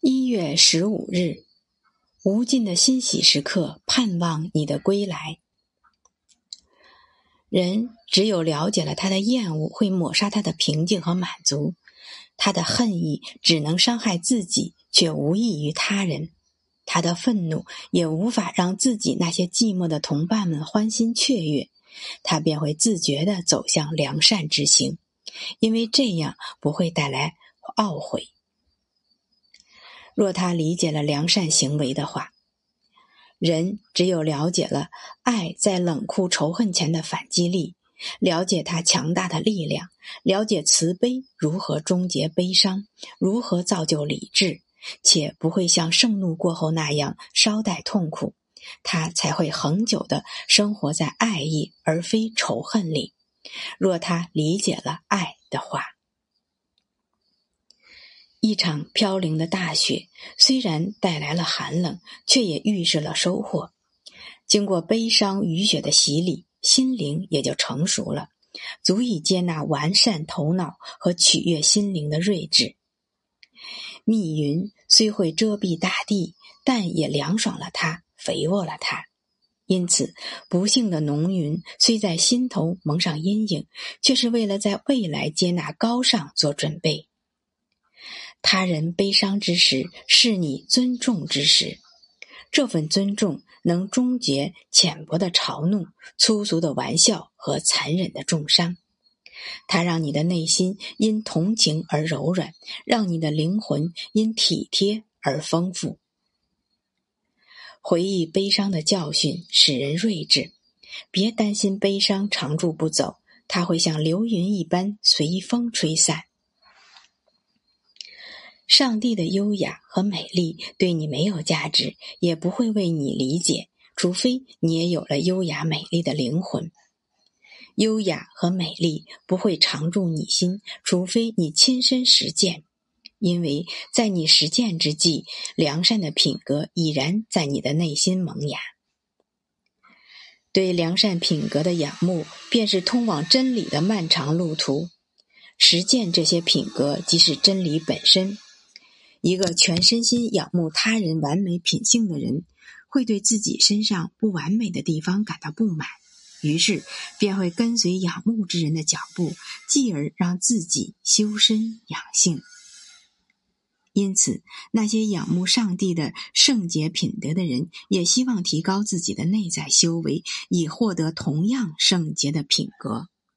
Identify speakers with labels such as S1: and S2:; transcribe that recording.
S1: 一月十五日，无尽的欣喜时刻，盼望你的归来。人只有了解了他的厌恶，会抹杀他的平静和满足；他的恨意只能伤害自己，却无益于他人；他的愤怒也无法让自己那些寂寞的同伴们欢欣雀跃。他便会自觉地走向良善之行，因为这样不会带来懊悔。若他理解了良善行为的话，人只有了解了爱在冷酷仇恨前的反击力，了解它强大的力量，了解慈悲如何终结悲伤，如何造就理智，且不会像盛怒过后那样稍带痛苦。他才会恒久的生活在爱意而非仇恨里。若他理解了爱的话，一场飘零的大雪虽然带来了寒冷，却也预示了收获。经过悲伤雨雪的洗礼，心灵也就成熟了，足以接纳完善头脑和取悦心灵的睿智。密云虽会遮蔽大地，但也凉爽了它。肥沃了它，因此不幸的浓云虽在心头蒙上阴影，却是为了在未来接纳高尚做准备。他人悲伤之时，是你尊重之时，这份尊重能终结浅薄的嘲弄、粗俗的玩笑和残忍的重伤。它让你的内心因同情而柔软，让你的灵魂因体贴而丰富。回忆悲伤的教训，使人睿智。别担心悲伤长驻不走，它会像流云一般随风吹散。上帝的优雅和美丽对你没有价值，也不会为你理解，除非你也有了优雅美丽的灵魂。优雅和美丽不会常驻你心，除非你亲身实践。因为在你实践之际，良善的品格已然在你的内心萌芽。对良善品格的仰慕，便是通往真理的漫长路途。实践这些品格，即是真理本身。一个全身心仰慕他人完美品性的人，会对自己身上不完美的地方感到不满，于是便会跟随仰慕之人的脚步，继而让自己修身养性。因此，那些仰慕上帝的圣洁品德的人，也希望提高自己的内在修为，以获得同样圣洁的品格。